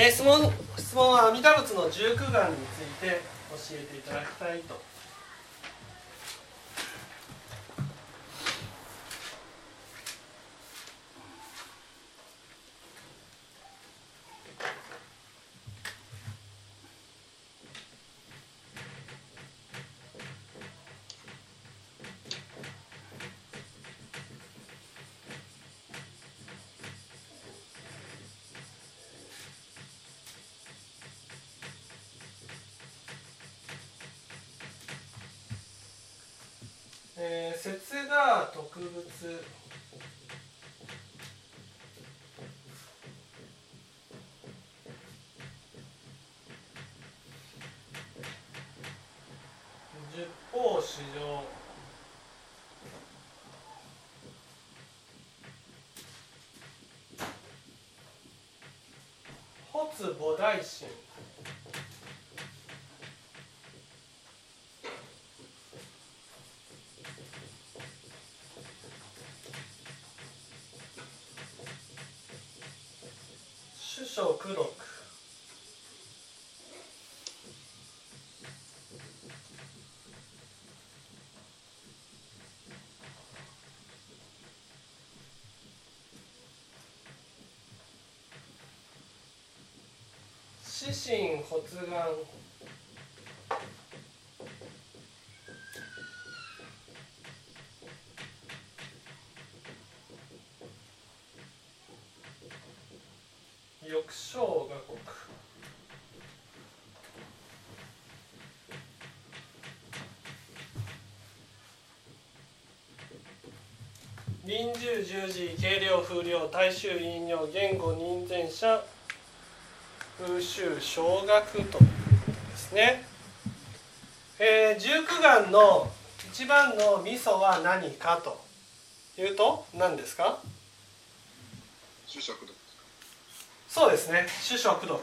えー、質問質問は阿弥陀仏の十九眼について教えていただきたいとつ菩提心。主書苦読死神発願翼章画国臨終十字軽量風量大衆引用言語認前者風習小学ということですね、えー、十九願の一番の味噌は何かというと何ですか？主食だそうですね主食読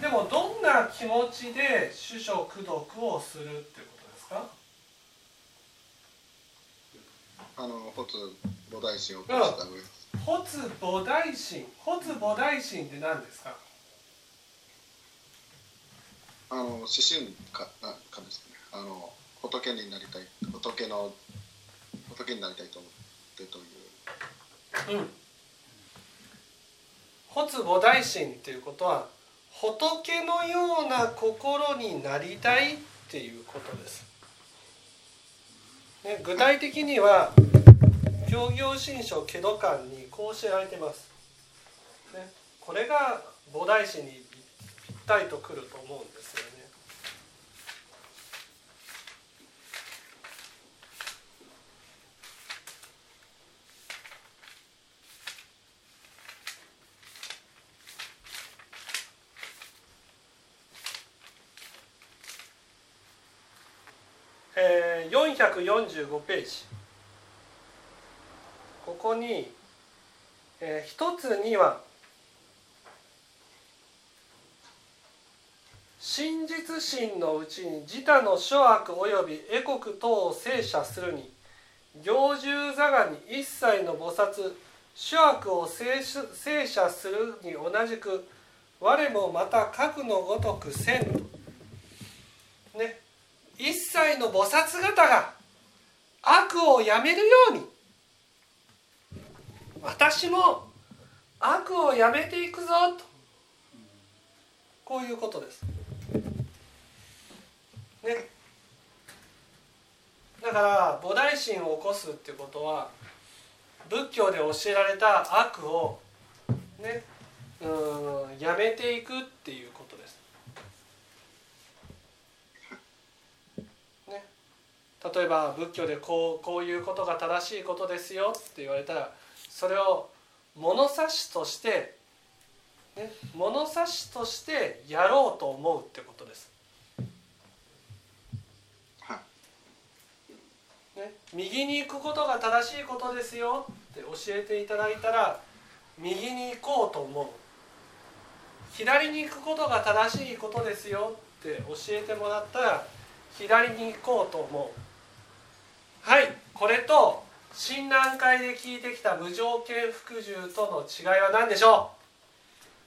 でもどんな気持ちで主食読をするっていうことですか？あの発菩提心を起こした上、発菩提心発菩提心って何ですか？あの思春かなかですね。あの仏になりたい仏の仏にな。りたいと思ってといううん。発菩提心っていうことは仏のような心になりたいっていうことです、ね、具体的には行行新書祁度観にこう知られてます、ね、これが菩提心にたりとくると思うんですよね。えー、445ページ。ここに、えー、一つには真実心のうちに自他の諸悪及び絵国等を制射するに行獣座がに一切の菩薩諸悪を制制射するに同じく我もまた核のごとくせんとね一切の菩薩方が悪をやめるように私も悪をやめていくぞとこういうことです。ね、だから菩提心を起こすっていうことは仏教で教えられた悪をねうんやめていくっていうことです。ね、例えば仏教でこうこういうことが正しいことですよって言われたらそれを物差しとして、ね、物差しとしてやろうと思うってことです。ね、右に行くことが正しいことですよって教えていただいたら右に行こうと思う。左に行くことが正しいことですよって教えてもらったら左に行こうと思う。はいこれと診断会で聞いてきた無条件服従との違いは何でしょ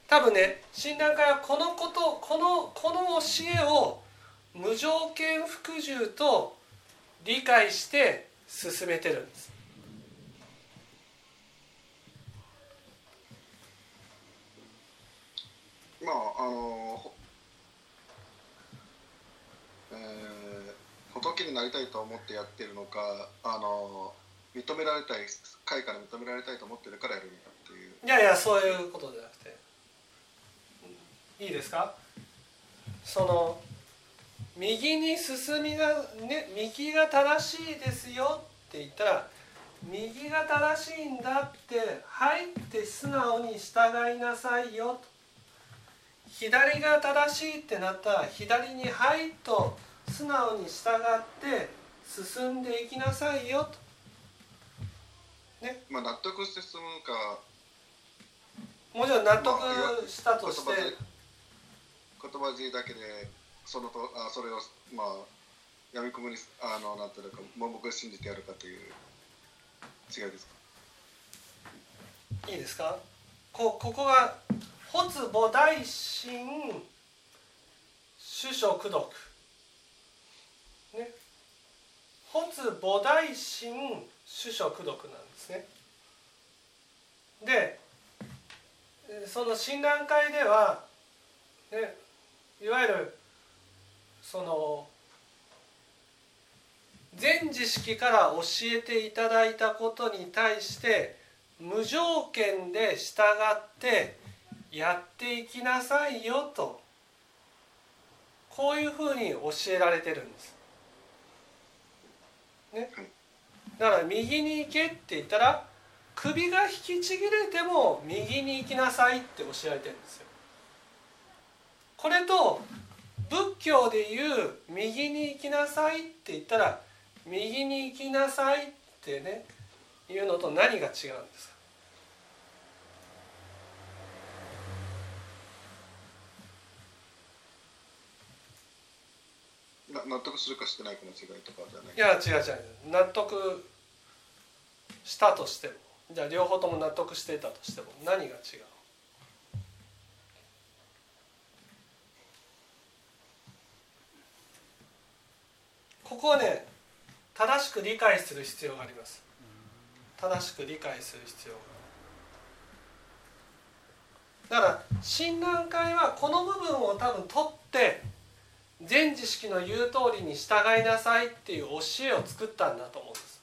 う？多分ね診断会はこのことこのこの教えを無条件服従と理解して進めてるんです。まああのえー、仏になりたいと思ってやってるのかあの認められたい会から認められたいと思ってるからやるのかっていう。いやいやそういうことじゃなくて。いいですか？その右に進みがね右が正しいですよって言ったら右が正しいんだって入って素直に従いなさいよ。と左が正しいってなったら左に「はい」と素直に従って進んでいきなさいよと。ね、まあ納得して進むか。もちろん納得したとして、言葉尻だけでそのとあそれをまあやみくもにあのなんていうか盲目を信じてやるかという違いですか？いいですか？こここが発母大心主書功徳。ね。発母大心主書功徳なんですね。でその診断会では、ね、いわゆるその全知識から教えていただいたことに対して無条件で従ってやっていきなさいよとこういうふうに教えられてるんです。ね、だから右に行けって言ったら首が引きちぎれても右に行きなさいって教えられてるんですよ。これと仏教で言う右に行きなさいって言ったら右に行きなさいってねいうのと何が違うんですか？納得するかしてないかの違いとかじゃない？いや違う違う。納得したとしても。じゃあ両方とも納得していたとしても何が違う？ここはね正しく理解する必要があります正しく理解する必要がだから親鸞会はこの部分を多分取って全知識の言う通りに従いなさいっていう教えを作ったんだと思うんです。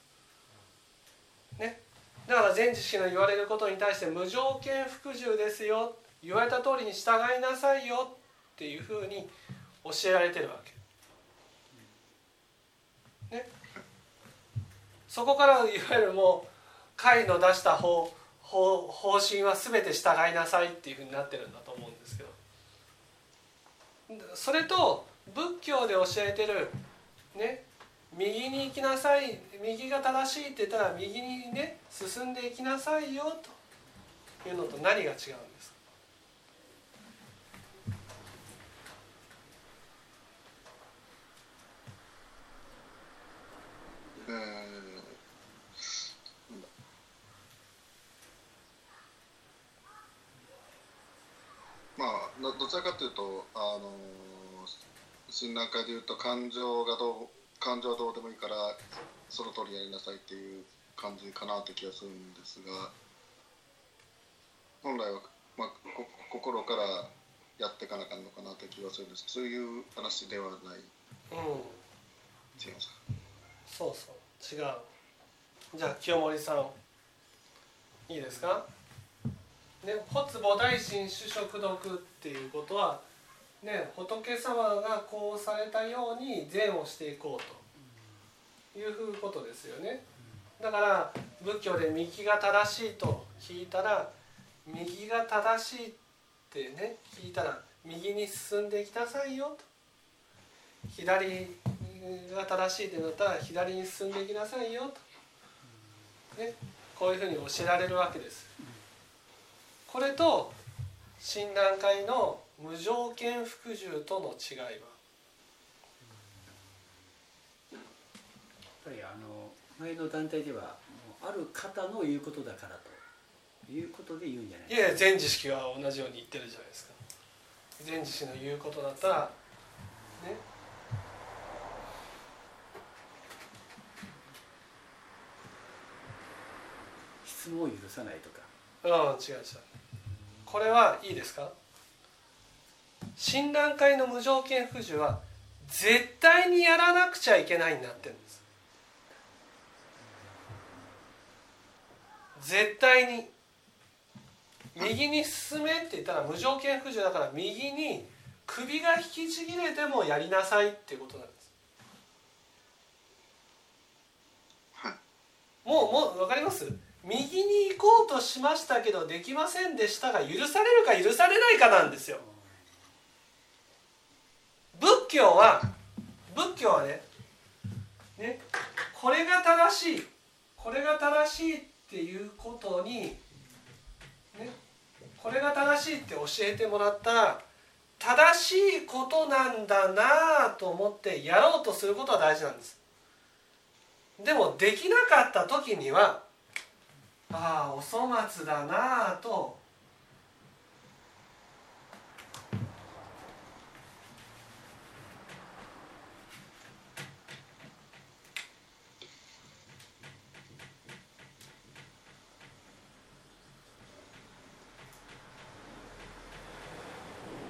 ね、だから全知識の言われることに対して無条件服従ですよ言われた通りに従いなさいよっていうふうに教えられてるわけ。ね、そこからいわゆるもう会の出した方方方針は全て従いなさいっていうふうになってるんだと思うんですけど。それと仏教で教えてるね右に行きなさい右が正しいって言ったら右にね進んでいきなさいよというのと何が違うんですか？まあどちらかというとあの診断会でいうと感情がどう感情はどうでもいいからその通りやりなさいっていう感じかなって気がするんですが本来は、まあ、心からやっていかなあかんのかなって気がするんです。そういう話ではない、うん、違いますか？そうそう違う。じゃあ清盛さんいいですか？ね、発母大心主食毒っていうことはね、仏様がこうされたように善をしていこうということですよね。だから仏教で右が正しいと聞いたら右が正しいってね聞いたら右に進んでいきなさいよと。左が正しいってなったら左に進んでいきなさいよと、ね、こういうふうに教えられるわけです。これと診断会の無条件服従との違いは？やっぱりあの前の団体ではある方の言うことだからということで言うんじゃないいやいや全知識は同じように言ってるじゃないですか。全知識の言うことだったらね質問を許さないとか。うん違う違う。これはいいですか？診断会の無条件扶助は絶対にやらなくちゃいけないになってるんです。絶対に。右に進めって言ったら無条件扶助だから右に首が引きちぎれてもやりなさいっていうことなんです。はい。もうもう分かります？右に行こうとしましたけどできませんでしたが許されるか許されないかなんですよ。仏教は仏教はねねこれが正しいこれが正しいっていうことに、ね、これが正しいって教えてもらったら正しいことなんだなと思ってやろうとすることは大事なんです。でもできなかった時にはああお粗末だなあと。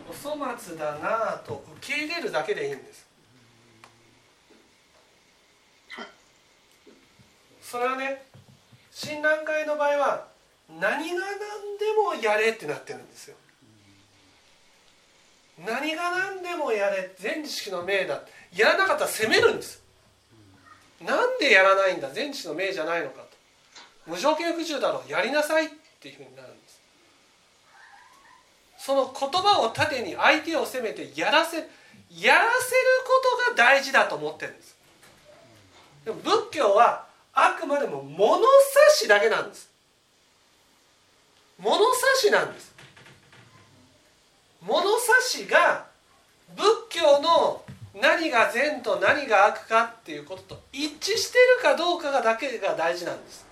お粗末だなあと。受け入れるだけでいいんですはいそれはね診断会の場合は何が何でもやれってなってるんですよ。何が何でもやれ全知識の命だやらなかったら責めるんです。なんでやらないんだ？全知識の命じゃないのかと。無条件不自由だろう。やりなさいっていうふうになるんです。その言葉を盾に相手を責めてやらせやらせることが大事だと思ってるんです。でも仏教はあくまでも物差しだけなんです。物差しなんです。物差しが仏教の何が善と何が悪かっていうことと一致してるかどうかがだけが大事なんです。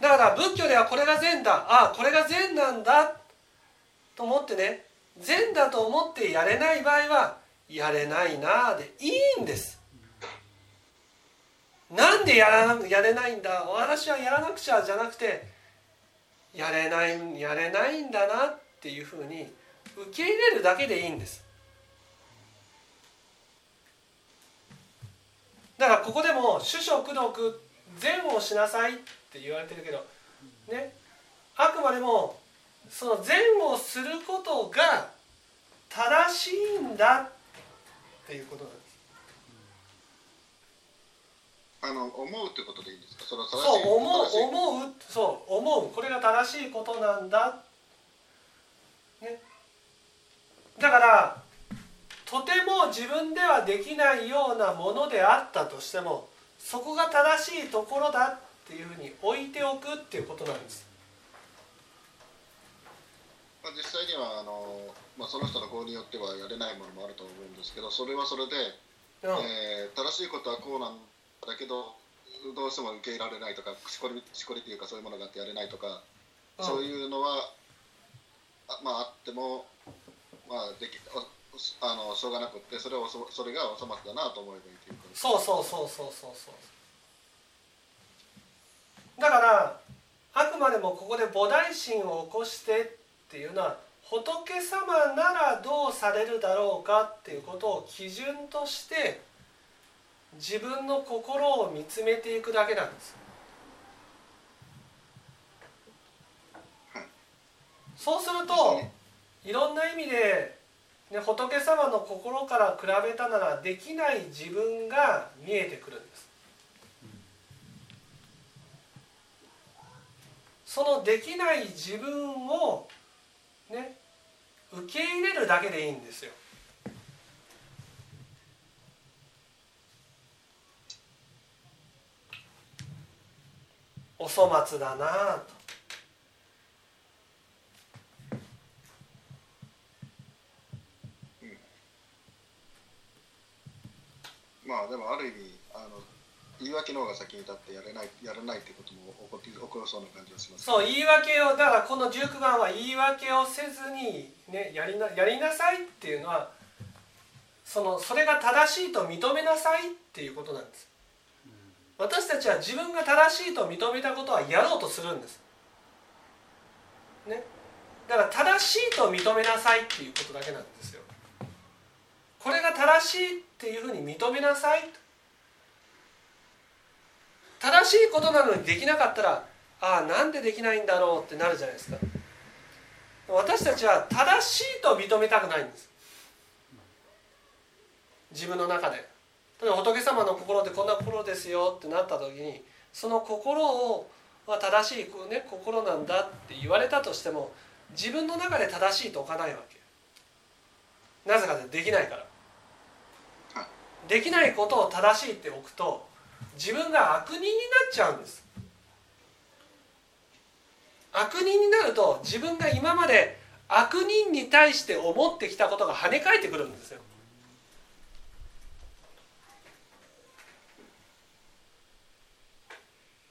だから仏教ではこれが善だ。ああこれが善なんだ。と思ってね。善だと思ってやれない場合はやれないなあでいいんです。なんでやらやれないんだ？私はやらなくちゃじゃなくてやれないやれないんだなっていうふうに受け入れるだけでいいんです。だからここでも主食読善をしなさいって言われてるけどね。あくまでもその善をすることが正しいんだっていうことなんです。あの思うってことでいいんですか？その正そうしい思う正しい。思うそう思うこれが正しいことなんだ、ね、だからとても自分ではできないようなものであったとしてもそこが正しいところだっていうふうに置いておくっていうことなんです。まあ、実際にはあの、まあ、その人の法によってはやれないものもあると思うんですけどそれはそれで、うん。えー正しいことはこうなんだけどどうしても受け入れられないとかしこりしこりというかそういうものがあってやれないとか、そういうのはあまああってもまあできおあのしょうがなくってそれをそそれがお粗末だなと思えばいいというかそうそうそうそうそうそう。だからあくまでもここで菩提心を起こしてっていうのは仏様ならどうされるだろうかっていうことを基準として自分の心を見つめていくだけなんです。そうするといろんな意味で、ね、仏様の心から比べたならできない自分が見えてくるんです。そのできない自分をね受け入れるだけでいいんですよ。お粗末だなぁと。まあでもある意味あの言い訳の方が先に立ってやれないやらないってことも起こって起こりそうな感じがします。そう言い訳をだからこの19番は言い訳をせずに、ね、やりなやりなさいっていうのはそのそれが正しいと認めなさいっていうことなんです私たちは自分が正しいと認めたことはやろうとするんです。ね。だから正しいと認めなさいっていうことだけなんですよ。これが正しいっていうふうに認めなさい。正しいことなのにできなかったらああなんでできないんだろうってなるじゃないですか。私たちは正しいと認めたくないんです。自分の中で。仏様の心ってこんな心ですよってなった時にその心をは正しい、ね、心なんだって言われたとしても自分の中で正しいと置かないわけ。なぜかでできないから。できないことを正しいって置くと自分が悪人になっちゃうんです。悪人になると自分が今まで悪人に対して思ってきたことが跳ね返ってくるんですよ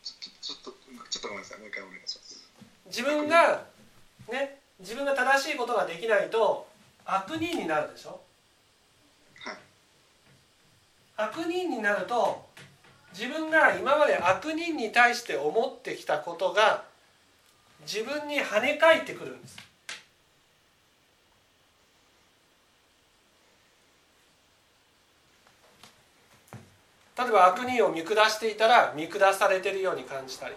ちょっとちょっとごめんなさいもう一回お願いします自分がね自分が正しいことができないと悪人になるでしょ？はい。悪人になると自分が今まで悪人に対して思ってきたことが自分に跳ね返ってくるんです。例えば悪人を見下していたら見下されてるように感じたり、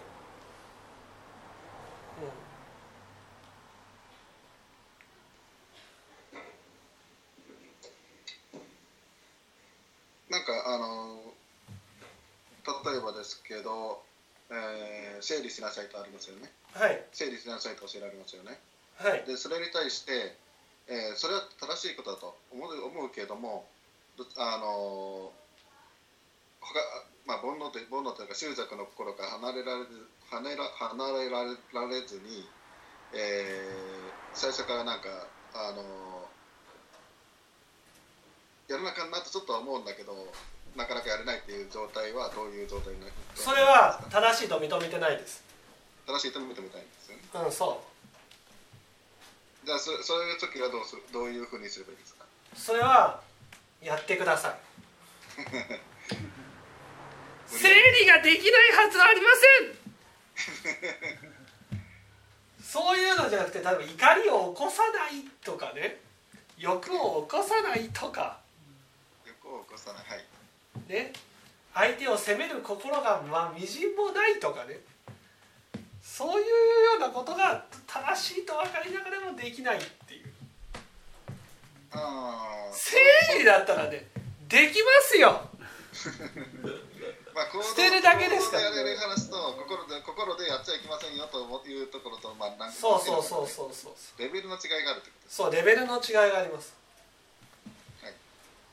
なんかあの例えばですけど、えー整理しなさいとありますよね。はい。整理しなさいと教えられますよね。はい。でそれに対して、えーそれは正しいことだと思う思うけれどもどあの他まあ、煩悩と煩悩というか執着の心から離れられず離れら離れられられずに、えー最初からなんかあのやらなきゃなとちょっとは思うんだけどなかなかやれないっていう状態はどういう状態になるそれは正しいと認めてないです。正しいと認めたいんですよね。うんそじゃあそそういう時はどうするどういうふうにすればいいですか？うそれはやってください。整理ができないはずはありません。そういうのじゃなくて例えば怒りを起こさないとかね。欲を起こさないとかさない。はい。ね。相手を責める心がまあみじんもないとかね。そういうようなことが正しいと分かりながらもできないっていう。ああ整理だったらねできますよ。まあ、捨てるだけですから。行動でやれる話と心で心でやっちゃいけませんよというところと、まあ、なんかそうそうそうそうそう。レベルの違いがあるってことそうレベルの違いがあります、はい。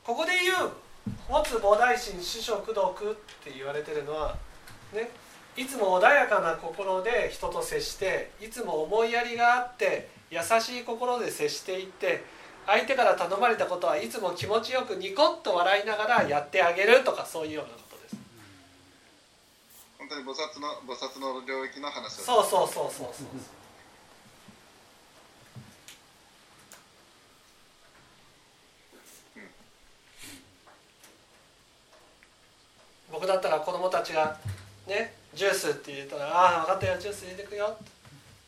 ここで言う「持つ菩提心主食毒」って言われてるのはねいつも穏やかな心で人と接していつも思いやりがあって優しい心で接していって相手から頼まれたことはいつも気持ちよくニコッと笑いながらやってあげるとかそういうようなことです。本当に菩薩の菩薩の領域の話をそうそうそうそうそう僕だったら子供たちがねジュースって言ったら「ああ分かったよジュース入れてくよ」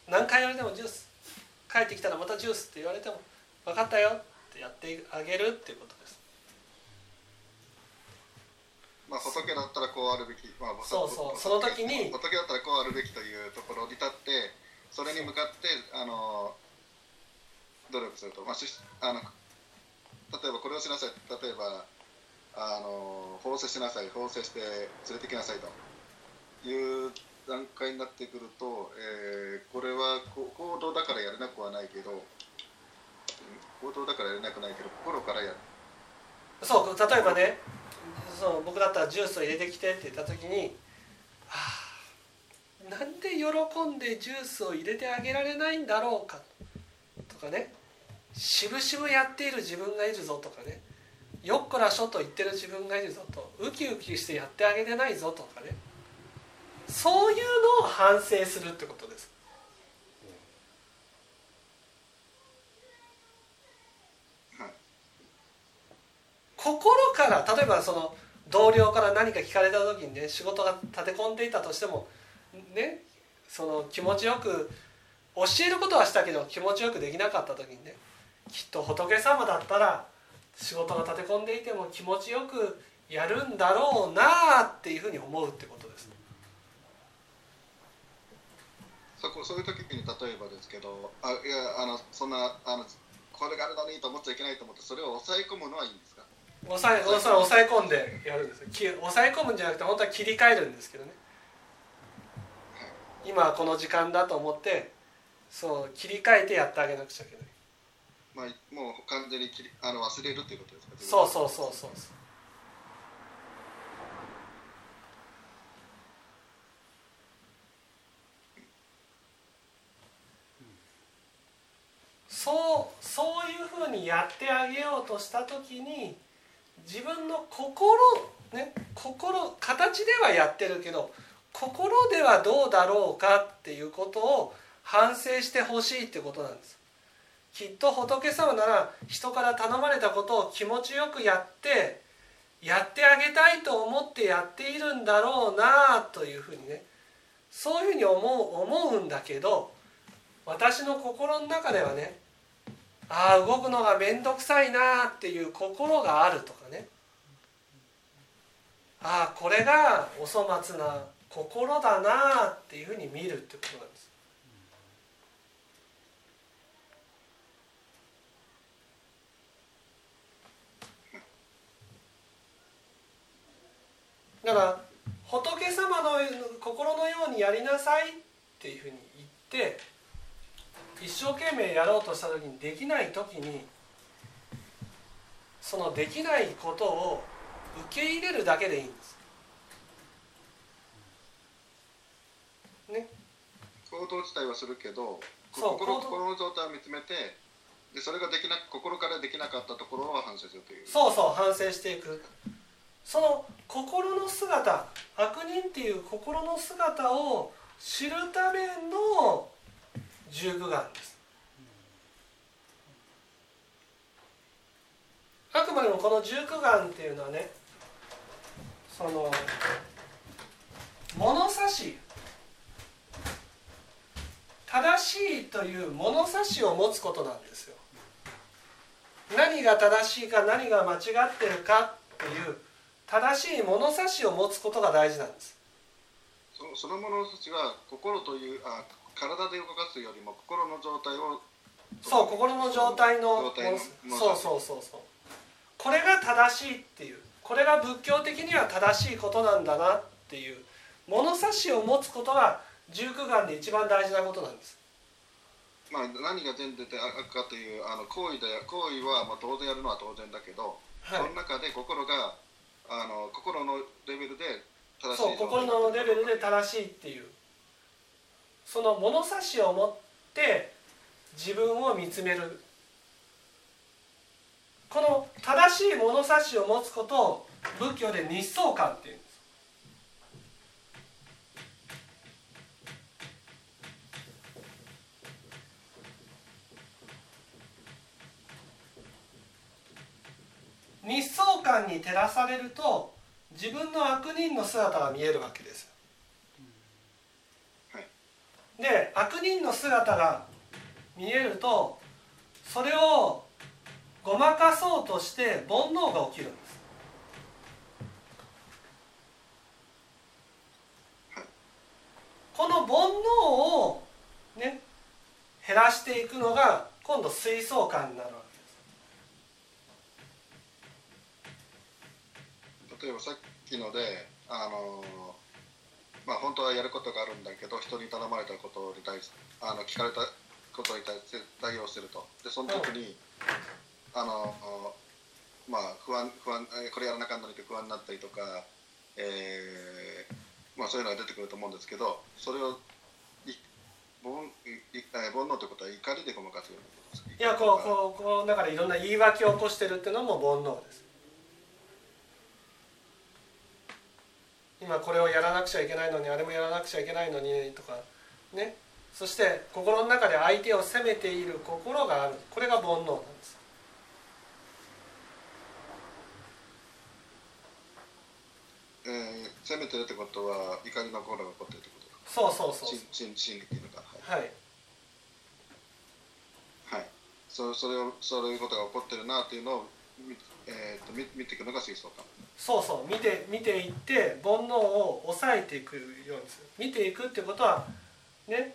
何回言われてもジュース帰ってきたらまたジュースって言われても「分かったよ」ってやってあげるっていうことです。まあ、仏だったらこうあるべき、まあ、そうそう。仏その時に仏だったらこうあるべきというところに立ってそれに向かってあの努力すると、まあ、しあの例えばこれをしなさい。例えばあの法制しなさい法制して連れてきなさいと。いう段階になってくると、えーこれは行動だからやれなくはないけど行動だからやれなくないけど心からやる。そう例えばねそう僕だったらジュースを入れてきてって言った時に「はあなんで喜んでジュースを入れてあげられないんだろうか」とかね「しぶしぶやっている自分がいるぞ」とかね「よっこらしょ」と言ってる自分がいるぞと。ウキウキしてやってあげてないぞとかね。そういうのを反省するってことです。心から例えばその同僚から何か聞かれた時にね仕事が立て込んでいたとしてもねその気持ちよく教えることはしたけど気持ちよくできなかった時にねきっと仏様だったら仕事が立て込んでいても気持ちよくやるんだろうなっていうふうに思うってことです。そこそういう時に例えばですけどあいやあのそんなあのこれがあるのにと思っちゃいけないと思ってそれを抑え込むのはいいんですか？抑え抑え抑え込んでやるんですき抑え込むんじゃなくて本当は切り替えるんですけどね。今はこの時間だと思ってそう切り替えてやってあげなくちゃいけないまあ、もう完全に切りあの忘れるっていうことですか？そうそうそうそうそうそういうふうにやってあげようとした時に自分の心ね心形ではやってるけど心ではどうだろうかっていうことを反省してほしいってことなんです。きっと仏様なら人から頼まれたことを気持ちよくやってやってあげたいと思ってやっているんだろうなというふうにねそういうふうに思う思うんだけど私の心の中ではねああ動くのが面倒くさいなっていう心があるとかねああこれがお粗末な心だなっていうふうに見るってことなんです。だから仏様の心のようにやりなさいっていうふうに言って一生懸命やろうとした時にできない時にそのできないことを受け入れるだけでいいんです。ね。行動自体はするけどそう心心の状態を見つめてでそれができな心からできなかったところを反省するというそうそう反省していくその心の姿悪人っていう心の姿を知るための十九眼です。あくまでもこの十九眼っていうのはねその物差し正しいという物差しを持つことなんですよ。何が正しいか何が間違ってるかっていう正しい物差しを持つことが大事なんです。そのそのものたちは心というあ体で動かすよりも心の状態をそう心の状態の状態のそうそうそうそう。これが正しいっていう。これが仏教的には正しいことなんだなっていう。物差しを持つことが十九眼で一番大事なことなんです。まあ、何が善で悪かというあの行為で行為はまあ当然やるのは当然だけど、はい。その中で心があの心のレベルで正しいそう心のレベルで正しいっていう。その物差しを持って自分を見つめる。この正しい物差しを持つことを仏教で日相観っていう日相観に照らされると自分の悪人の姿が見えるわけです。で悪人の姿が見えるとそれをごまかそうとして煩悩が起きるんです。この煩悩をね減らしていくのが今度水相観になるわけ。です例えばさっきのであのまあ本当はやることがあるんだけど人に頼まれたことに対してあの聞かれたことに対して対応してると。でその時に、あのまあ不安不安えこれやらなあかんのにって不安になったりとか、えーまあそういうのが出てくると思うんですけどそれをい煩いえ煩悩ということは怒りでごまかすようなことですか？いやこうこうこうだからいろんな言い訳を起こしてるっていうのも煩悩です。ゃいけないのにあれもやらなくちゃいけないのにとかね。そして心の中で相手を責めている心がある。これが煩悩なんです。えー、責めてるってことは怒りの心が起こってるってこと？そうそうそう心心心理っていうのか。はい、はい。はい、そそれをそういうことが起こってるなっていうのを見,、えー、と見見ていくのが水槽感そうそう見て見ていって煩悩を抑えていくようにする。見ていくってことはね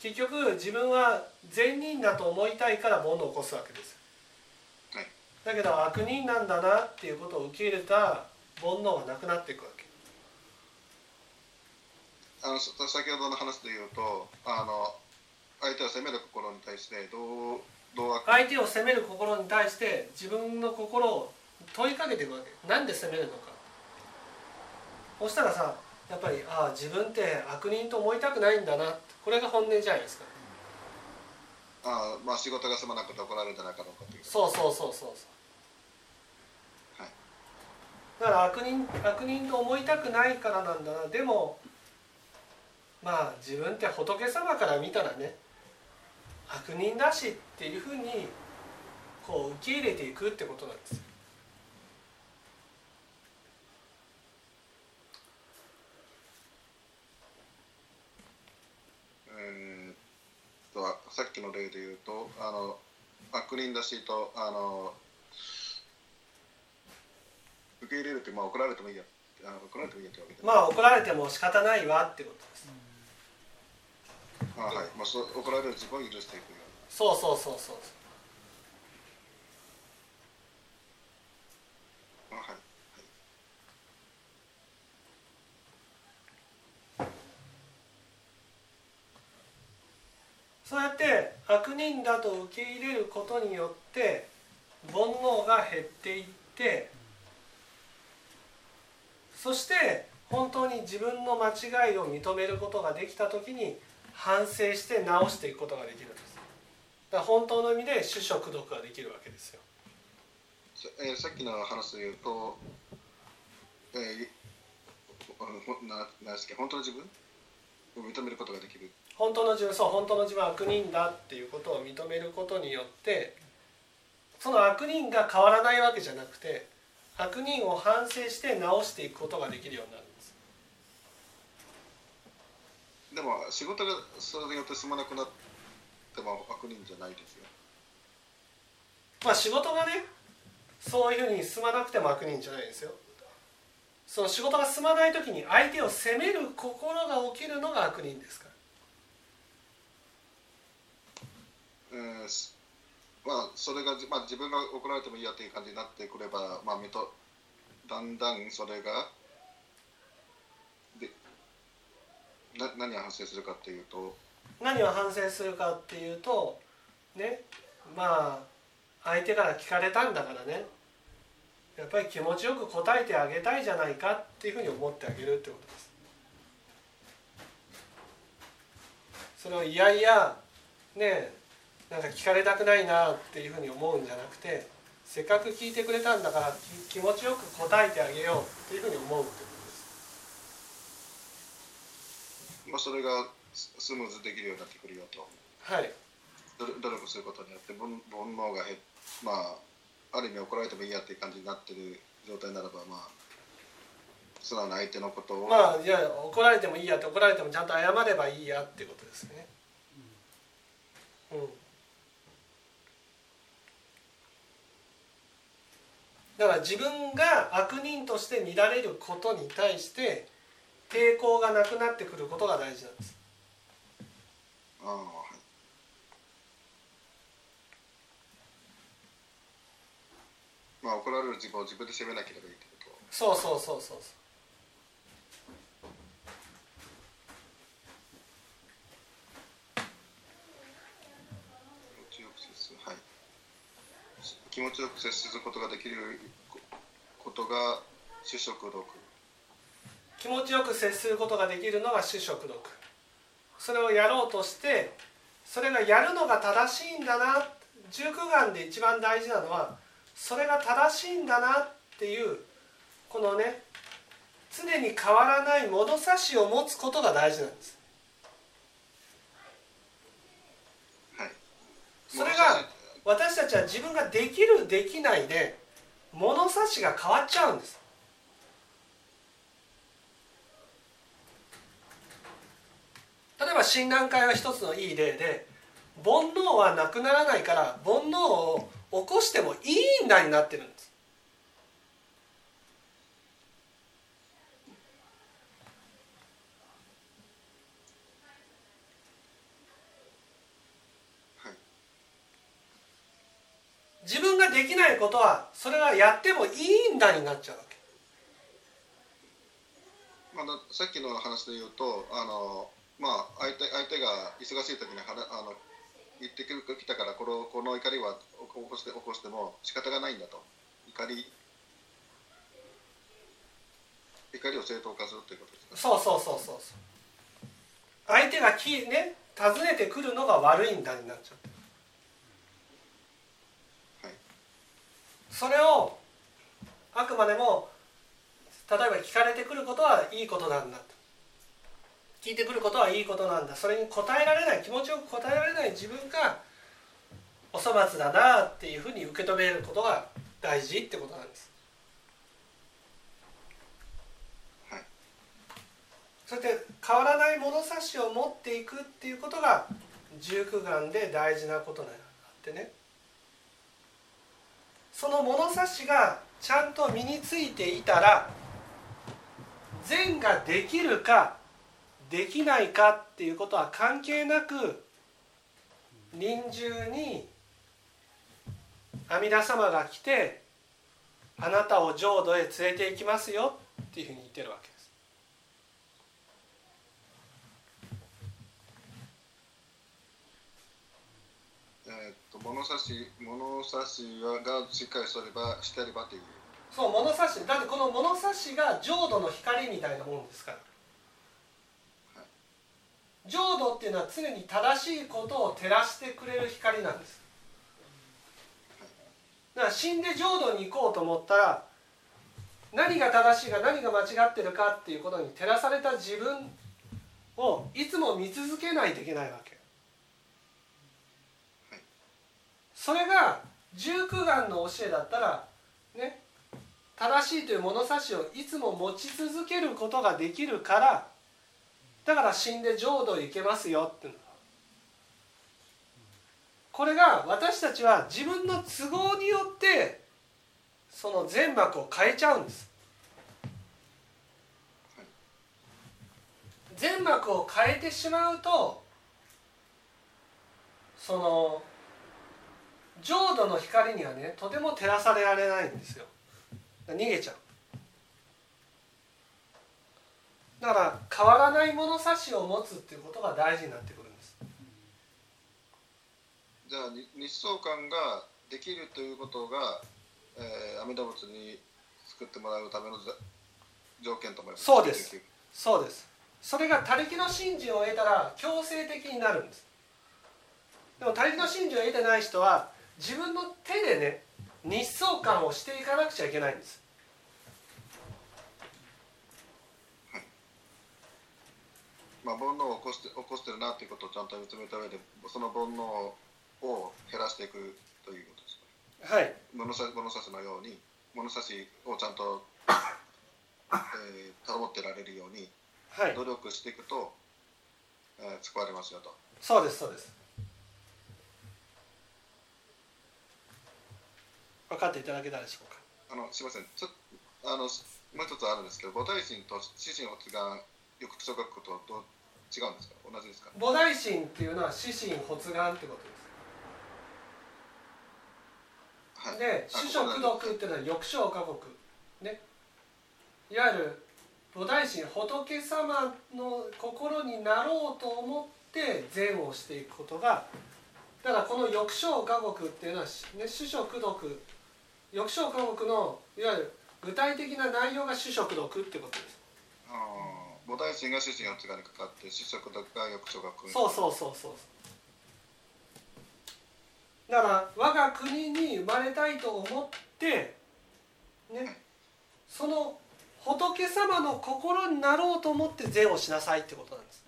結局自分は善人だと思いたいから煩悩を起こすわけです。はい。だけど悪人なんだなっていうことを受け入れた煩悩がなくなっていくわけ。あのさ先ほどの話で言うとあの相手を責める心に対してどう相手を責める心に対して自分の心を問いかけていくわけ。なんで責めるのか。そしたらさやっぱりああ自分って悪人と思いたくないんだな。これが本音じゃないですか。あまあ仕事が済まなくて怒られるんじゃないかどうかというそうそうそうそうそう。はい。だから悪人悪人と思いたくないからなんだな。でもまあ自分って仏様から見たらね悪人だしっていうふうにこう受け入れていくってことなんです。よえーっとさっきの例で言うとあの悪人だしとあの受け入れるってまあ怒られてもいいやあ怒られてもいいやってわけで、まあ怒られても仕方ないわってことですあはいまあ、そう。怒られる自分を許していくようそうそうそうそうなあはい。そうやって悪人だと受け入れることによって煩悩が減っていってそして本当に自分の間違いを認めることができた時に反省して直していくことができるんです。だから本当の意味で主食読ができるわけですよ。さえーさっきの話で言うと、えーななんですっけ本当の自分？を認めることができる。本当の自分そう本当の自分は悪人だっていうことを認めることによってその悪人が変わらないわけじゃなくて悪人を反省して直していくことができるようになるんでも仕事がそれによって進まなくなっても悪人じゃないですよ。まあ仕事がねそういうふうに進まなくても悪人じゃないですよ。その仕事が進まない時に相手を責める心が起きるのが悪人ですから。えーすまあそれが、まあ、自分が怒られてもいいやっていう感じになってくれば、まあ、みとだんだんそれがでな何が発生するかっていうと。何を反省するかっていうとねまあ相手から聞かれたんだからね。やっぱり気持ちよく答えてあげたいじゃないかっていうふうに思ってあげるってことです。それをいやいやねなんか聞かれたくないなっていうふうに思うんじゃなくてせっかく聞いてくれたんだから気持ちよく答えてあげようっていうふうに思うってことですまあ、それがススムーズできるようになってくるよと。はい。努力することによって煩煩悩が減まあある意味怒られてもいいやっていう感じになってる状態ならばまあ素直な相手のことを、まあいや怒られてもいいやって怒られてもちゃんと謝ればいいやっていうことですね。うん。だから自分が悪人として見られることに対して抵抗がなくなってくることが大事なんです。ああはい。まあ怒られる自分を自分で責めなければいいってこと？そうそうそうそう気持ちよく接する。はい。気持ちよく接することができるこことが主食読気持ちよく接することができるのが主食読それをやろうとしてそれがやるのが正しいんだな十九眼で一番大事なのはそれが正しいんだなっていうこのね常に変わらない物差しを持つことが大事なんです。はい。それが私たちは自分ができるできないで物差しが変わっちゃうんです例えば診断会は一つのいい例で煩悩はなくならないから煩悩を起こしてもいいんだになってるんです。はい。自分ができないことはそれはやってもいいんだになっちゃうわけ。まあ、ださっきの話で言うとあの、まあ、相手相手が忙しい時にはなあの言ってくる来たからこのこの怒りは起こして起こしても仕方がないんだと。怒り怒りを正当化するということですかそうそうそうそうそう。相手がきね訪ねてくるのが悪いんだになっちゃってはい。それをあくまでも例えば聞かれてくることはいいことなんだと聞いてくることはいいことなんだ。それに応えられない気持ちよく応えられない自分がお粗末だなっていうふうに受け止めることが大事ってことなんです。はい。そして変わらない物差しを持っていくっていうことが十九眼で大事なことがあってね。その物差しがちゃんと身についていたら善ができるかできないかっていうことは関係なく臨終に阿弥陀様が来てあなたを浄土へ連れて行きますよっていうふうに言ってるわけです。えーっと物差し物差しはがしっかりしてればしてればという。そう物差し。だってこの物差しが浄土の光みたいなもんですから浄土っていうのは常に正しいことを照らしてくれる光なんです。だから死んで浄土に行こうと思ったら何が正しいか何が間違ってるかっていうことに照らされた自分をいつも見続けないといけないわけ。それが十九眼の教えだったらね正しいという物差しをいつも持ち続けることができるからだから死んで浄土へ行けますよっていうの。これが私たちは自分の都合によってその全幕を変えちゃうんです。全幕を変えてしまうとその浄土の光にはねとても照らされられないんですよ。逃げちゃう。だから変わらない物差しを持つっていうことが大事になってくるんです。じゃあに日相観ができるということが、えー、阿弥陀仏に作ってもらうためのざ条件と思います。そうです。そうです。それが他力の信心を得たら強制的になるんです。でも他力の信心を得てない人は自分の手でね日相観をしていかなくちゃいけないんですまあ、煩悩を起こして起こしてるなっていうことをちゃんと見つめた上でその煩悩を減らしていくということですか？はい。物差物差しのように物差しをちゃんと、えー、保ってられるようにはい。努力していくと、えー、救われますよと。そうですそうです。分かっていただけたでしょうか？あのすみません。ちょあのもう一つあるんですけど菩提心と四神発願よく小学校とどう違うんですか？同じですか？菩提心っていうのは四神発願ってことはい。ですで主食毒っていうのは欲生家国ね。いわゆる菩提心仏様の心になろうと思って善をしていくことがだからこの欲生家国っていうのは、ね、主食毒欲生家国のいわゆる具体的な内容が主食毒ってことです。あー菩提心が四神発願にかかって四食毒が欲小学そうそうそうそう。だから我が国に生まれたいと思ってねその仏様の心になろうと思って善をしなさいってことなんです。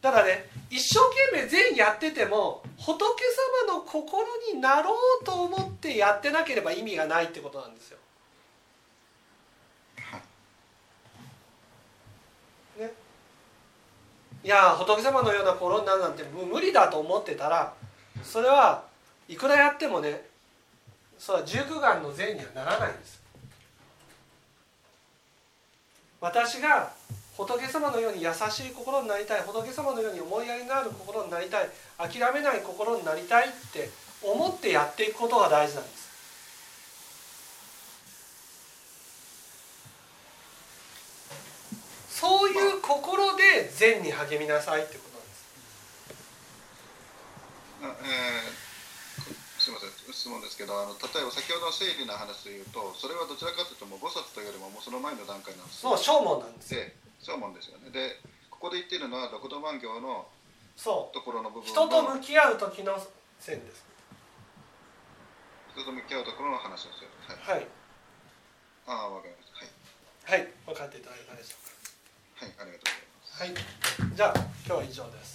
だからね一生懸命善やってても仏様の心になろうと思ってやってなければ意味がないってことなんですよ。ね、いや仏様のような心になるなんて無理だと思ってたらそれはいくらやってもねそれは十九眼の善にはならないんです。私が仏様のように優しい心になりたい仏様のように思いやりのある心になりたい諦めない心になりたいって思ってやっていくことが大事なんですそういう心で善に励みなさいってことなんです。えーすみません質問ですけどあの例えば先ほどの整理の話で言うとそれはどちらかというともう菩薩というよりももうその前の段階なんですそう正門なんですでそう思うんですよね。でここで言ってるのは六度万行のそう。ところの部分人と向き合う時の線です。人と向き合うところの話をするはい、はい。ああわかりました。はい。はい。分かっていただいたでしょうはいありがとうございます。はい。じゃあ今日は以上です。